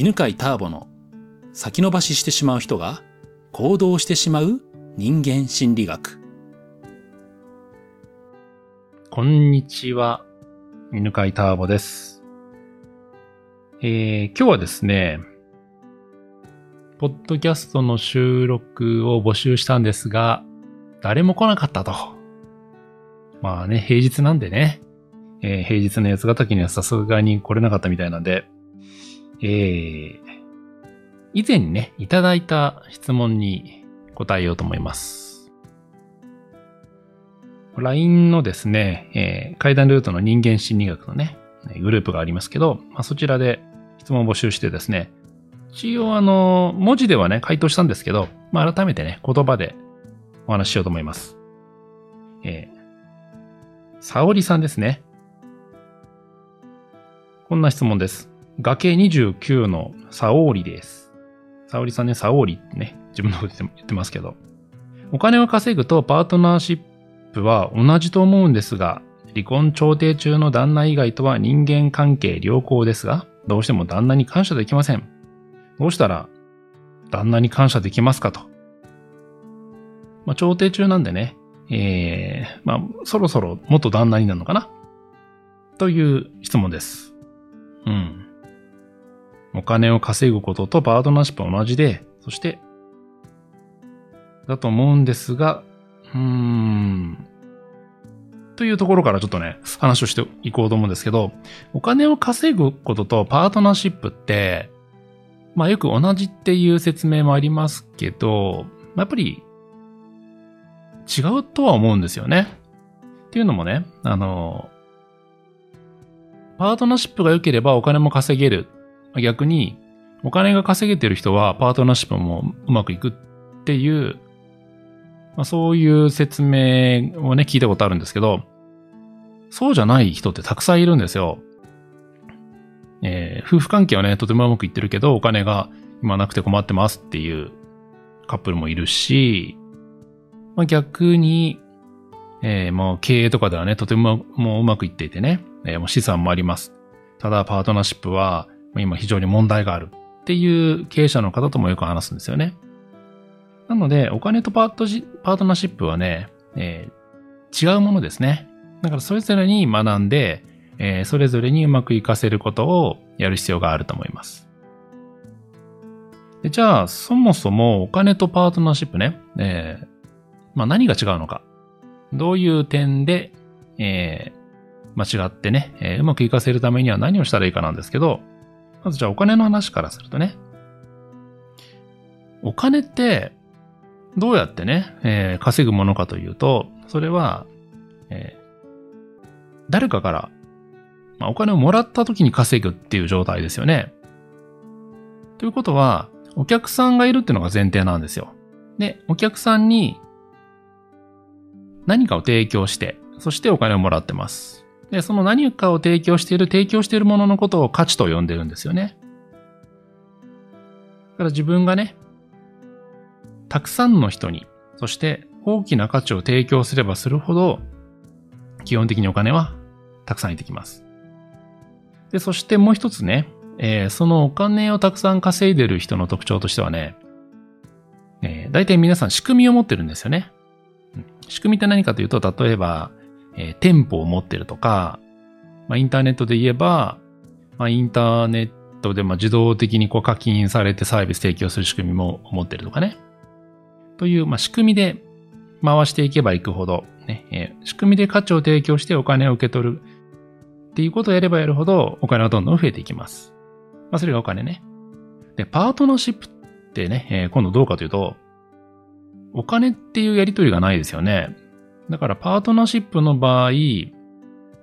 犬飼ターボの先延ばししてしまう人が行動してしまう人間心理学。こんにちは。犬飼ターボです。えー、今日はですね、ポッドキャストの収録を募集したんですが、誰も来なかったと。まあね、平日なんでね、えー、平日の八ヶ岳にはさすがに来れなかったみたいなんで、えー、以前にね、いただいた質問に答えようと思います。LINE のですね、えー、階段ルートの人間心理学のね、グループがありますけど、まあ、そちらで質問を募集してですね、一応あの、文字ではね、回答したんですけど、まあ、改めてね、言葉でお話ししようと思います。えー、沙織さんですね。こんな質問です。崖29の沙織です。沙織さんね、沙織ってね、自分のこと言ってますけど。お金を稼ぐとパートナーシップは同じと思うんですが、離婚調停中の旦那以外とは人間関係良好ですが、どうしても旦那に感謝できません。どうしたら旦那に感謝できますかと。まあ、調停中なんでね、えー、まあ、そろそろ元旦那になるのかな？という質問です。うん。お金を稼ぐこととパートナーシップは同じで、そして、だと思うんですが、うーん。というところからちょっとね、話をしていこうと思うんですけど、お金を稼ぐこととパートナーシップって、まあよく同じっていう説明もありますけど、やっぱり違うとは思うんですよね。っていうのもね、あの、パートナーシップが良ければお金も稼げる。逆に、お金が稼げてる人はパートナーシップもうまくいくっていう、まあ、そういう説明をね、聞いたことあるんですけど、そうじゃない人ってたくさんいるんですよ。えー、夫婦関係はね、とてもうまくいってるけど、お金が今なくて困ってますっていうカップルもいるし、まあ、逆に、えー、もう経営とかではね、とてももううまくいっていてね、えー、もう資産もあります。ただ、パートナーシップは、今非常に問題があるっていう経営者の方ともよく話すんですよね。なので、お金とパートパートナーシップはね、えー、違うものですね。だからそれぞれに学んで、えー、それぞれにうまく活かせることをやる必要があると思います。でじゃあ、そもそもお金とパートナーシップね、えー、まあ何が違うのか。どういう点で、え間違ってね、え、うまくいかせるためには何をしたらいいかなんですけど、まずじゃあお金の話からするとね、お金ってどうやってね、えー、稼ぐものかというと、それは、えー、誰かから、まあ、お金をもらった時に稼ぐっていう状態ですよね。ということは、お客さんがいるっていうのが前提なんですよ。で、お客さんに何かを提供して、そしてお金をもらってます。で、その何かを提供している、提供しているもののことを価値と呼んでるんですよね。だから自分がね、たくさんの人に、そして大きな価値を提供すればするほど、基本的にお金はたくさん入ってきます。で、そしてもう一つね、えー、そのお金をたくさん稼いでる人の特徴としてはね、えー、大体皆さん仕組みを持ってるんですよね。仕組みって何かというと、例えば、えー、店舗を持ってるとか、まあ、インターネットで言えば、まあ、インターネットでま自動的にこう課金されてサービス提供する仕組みも持ってるとかね。という、ま、仕組みで回していけばいくほど、ね、えー、仕組みで価値を提供してお金を受け取るっていうことをやればやるほどお金はどんどん増えていきます。まあ、それがお金ね。で、パートナーシップってね、えー、今度どうかというと、お金っていうやりとりがないですよね。だからパートナーシップの場合、え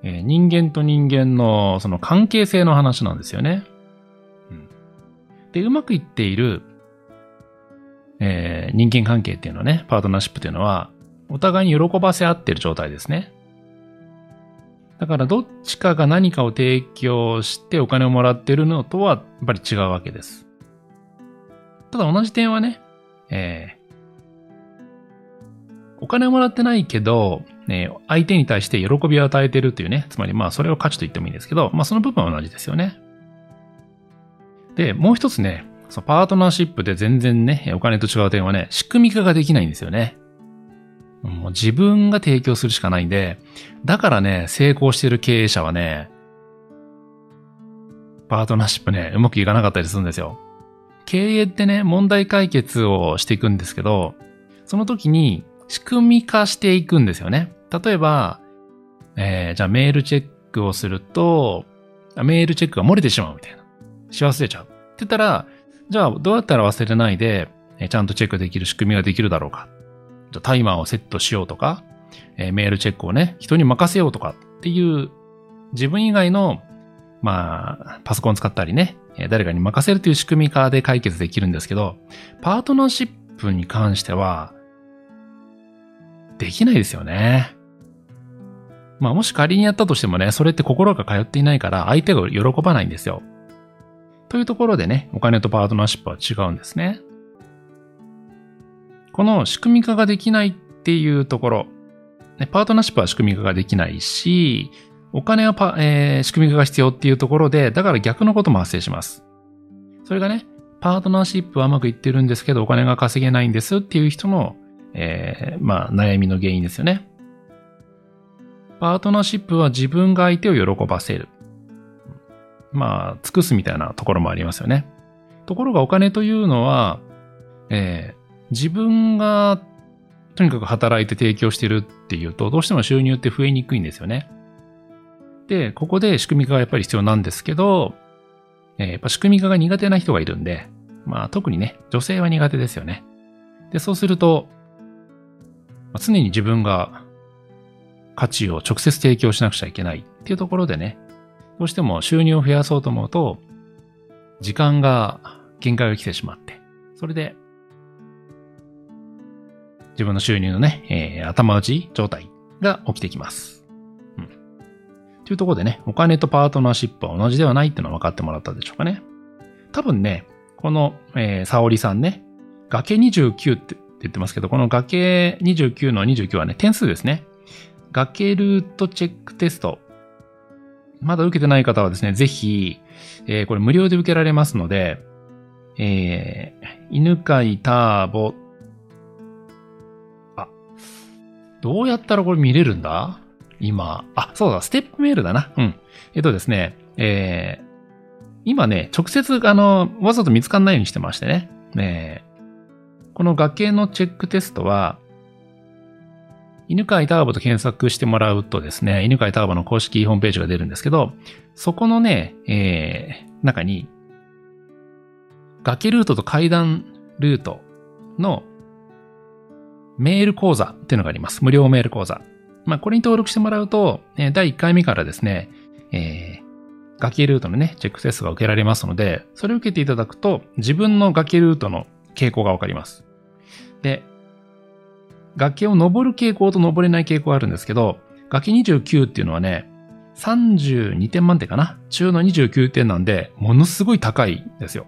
ー、人間と人間のその関係性の話なんですよね。うん、で、うまくいっている、えー、人間関係っていうのはね、パートナーシップっていうのは、お互いに喜ばせ合ってる状態ですね。だからどっちかが何かを提供してお金をもらってるのとはやっぱり違うわけです。ただ同じ点はね、えお金をもらってないけど、ね、相手に対して喜びを与えてるというね、つまりまあそれを価値と言ってもいいんですけど、まあその部分は同じですよね。で、もう一つね、そのパートナーシップで全然ね、お金と違う点はね、仕組み化ができないんですよね。もう自分が提供するしかないんで、だからね、成功してる経営者はね、パートナーシップね、うまくいかなかったりするんですよ。経営ってね、問題解決をしていくんですけど、その時に仕組み化していくんですよね。例えば、えー、じゃあメールチェックをすると、メールチェックが漏れてしまうみたいな。し忘れちゃう。って言ったら、じゃあどうやったら忘れないで、えちゃんとチェックできる仕組みができるだろうか。じゃあタイマーをセットしようとか、えー、メールチェックをね、人に任せようとかっていう自分以外のまあ、パソコン使ったりね、誰かに任せるという仕組み化で解決できるんですけど、パートナーシップに関しては、できないですよね。まあもし仮にやったとしてもね、それって心が通っていないから相手が喜ばないんですよ。というところでね、お金とパートナーシップは違うんですね。この仕組み化ができないっていうところ、ねパートナーシップは仕組み化ができないし、お金はパ、えー、仕組み化が必要っていうところで、だから逆のことも発生します。それがね、パートナーシップはうまくいってるんですけど、お金が稼げないんですっていう人の、えー、まあ、悩みの原因ですよね。パートナーシップは自分が相手を喜ばせる。まあ、尽くすみたいなところもありますよね。ところがお金というのは、えー、自分がとにかく働いて提供してるっていうと、どうしても収入って増えにくいんですよね。で、ここで仕組み化がやっぱり必要なんですけど、えー、やっぱ仕組み化が苦手な人がいるんで、まあ特にね、女性は苦手ですよね。で、そうすると、まあ、常に自分が価値を直接提供しなくちゃいけないっていうところでね、どうしても収入を増やそうと思うと、時間が限界が来てしまって、それで、自分の収入のね、えー、頭打ち状態が起きてきます。うんというところでね、お金とパートナーシップは同じではないっていうのは分かってもらったでしょうかね。多分ね、この、えー、沙織さんね、崖29ってって言ってますけど、この崖29の29はね、点数ですね。崖ルートチェックテスト。まだ受けてない方はですね、ぜひ、えー、これ無料で受けられますので、えー、犬飼ターボ。あ、どうやったらこれ見れるんだ？今、あ、そうだ、ステップメールだな。うん。えっとですね、えー、今ね、直接、あの、わざと見つかんないようにしてましてね。ねこの崖のチェックテストは、犬飼ターボと検索してもらうとですね、犬飼ターボの公式ホームページが出るんですけど、そこのね、えー、中に、崖ルートと階段ルートのメール講座っていうのがあります。無料メール講座。まあ、これに登録してもらうと、第1回目からですね、えー、崖ルートのね、チェックテストが受けられますので、それを受けていただくと、自分の崖ルートの傾向がわかります。で、崖を登る傾向と登れない傾向があるんですけど、崖29っていうのはね、32点満点かな？中の29点なんで、ものすごい高いんですよ。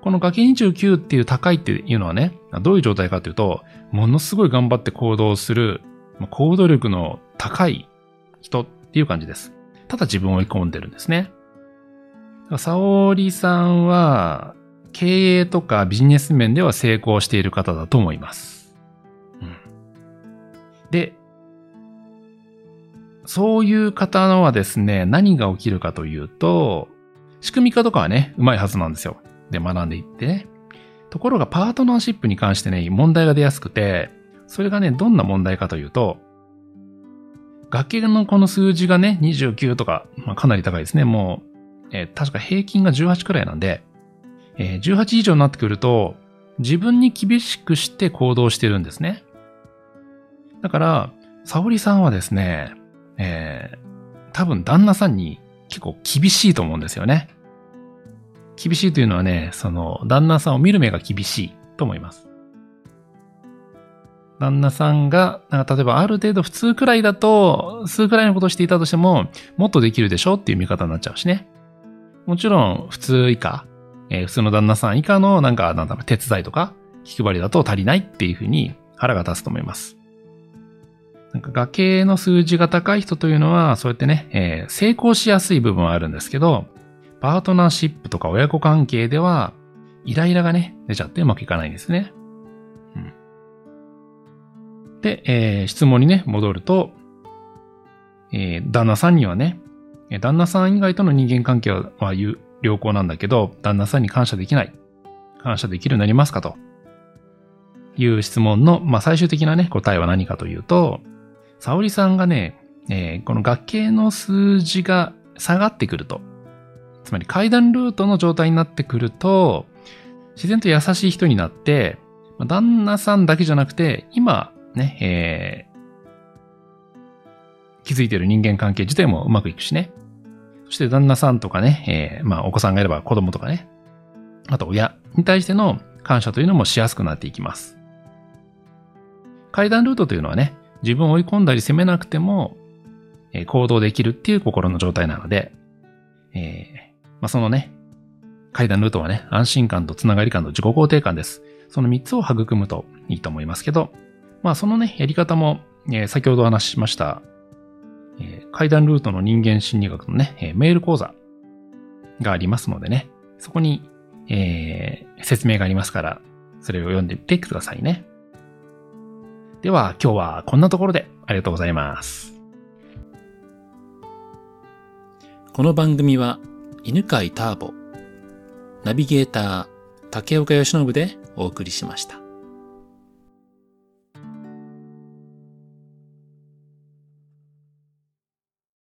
この崖29っていう高いっていうのはね、どういう状態かというと、ものすごい頑張って行動する行動力の高い人っていう感じです。ただ自分を追い込んでるんですね。沙織さんは、経営とかビジネス面では成功している方だと思います。うん、で、そういう方のはですね、何が起きるかというと、仕組み化とかはね、うまいはずなんですよ。で、学んでいってね。ところがパートナーシップに関してね、問題が出やすくて、それがね、どんな問題かというと、崖のこの数字がね、29とか、まあ、かなり高いですね。もう、えー、確か平均が18くらいなんで、えー、18以上になってくると、自分に厳しくして行動してるんですね。だから、沙織さんはですね、えー、多分旦那さんに結構厳しいと思うんですよね。厳しいというのはね、その、旦那さんを見る目が厳しいと思います。旦那さんが、なんか例えばある程度普通くらいだと、数くらいのことをしていたとしても、もっとできるでしょっていう見方になっちゃうしね。もちろん、普通以下、えー、普通の旦那さん以下の、なんか、なんだろう、手伝いとか、気配りだと足りないっていうふうに腹が立つと思います。なんか崖の数字が高い人というのは、そうやってね、えー、成功しやすい部分はあるんですけど、パートナーシップとか親子関係では、イライラがね、出ちゃってうまくいかないんですね。うん、で、えー、質問にね、戻ると、えー、旦那さんにはね、旦那さん以外との人間関係は良好なんだけど、旦那さんに感謝できない。感謝できるようになりますかという質問の、まあ、最終的なね、答えは何かというと、沙織さんがね、えー、この学系の数字が下がってくると、つまり階段ルートの状態になってくると、自然と優しい人になって、旦那さんだけじゃなくて、今、ね、えー、気づいてる人間関係自体もうまくいくしね。そして旦那さんとかね、えー、まあお子さんがいれば子供とかね、あと親に対しての感謝というのもしやすくなっていきます。階段ルートというのはね、自分を追い込んだり責めなくても、えー、行動できるっていう心の状態なので、えー、まあ、そのね、階段ルートはね、安心感とつながり感と自己肯定感です。その3つを育むといいと思いますけど、まあそのね、やり方も、えー、先ほどお話ししました、えー、階段ルートの人間心理学のね、えー、メール講座がありますのでね、そこに、えー、説明がありますから、それを読んでみてくださいね。では今日はこんなところでありがとうございます。この番組は犬飼ターボ、ナビゲーター竹岡由伸でお送りしました。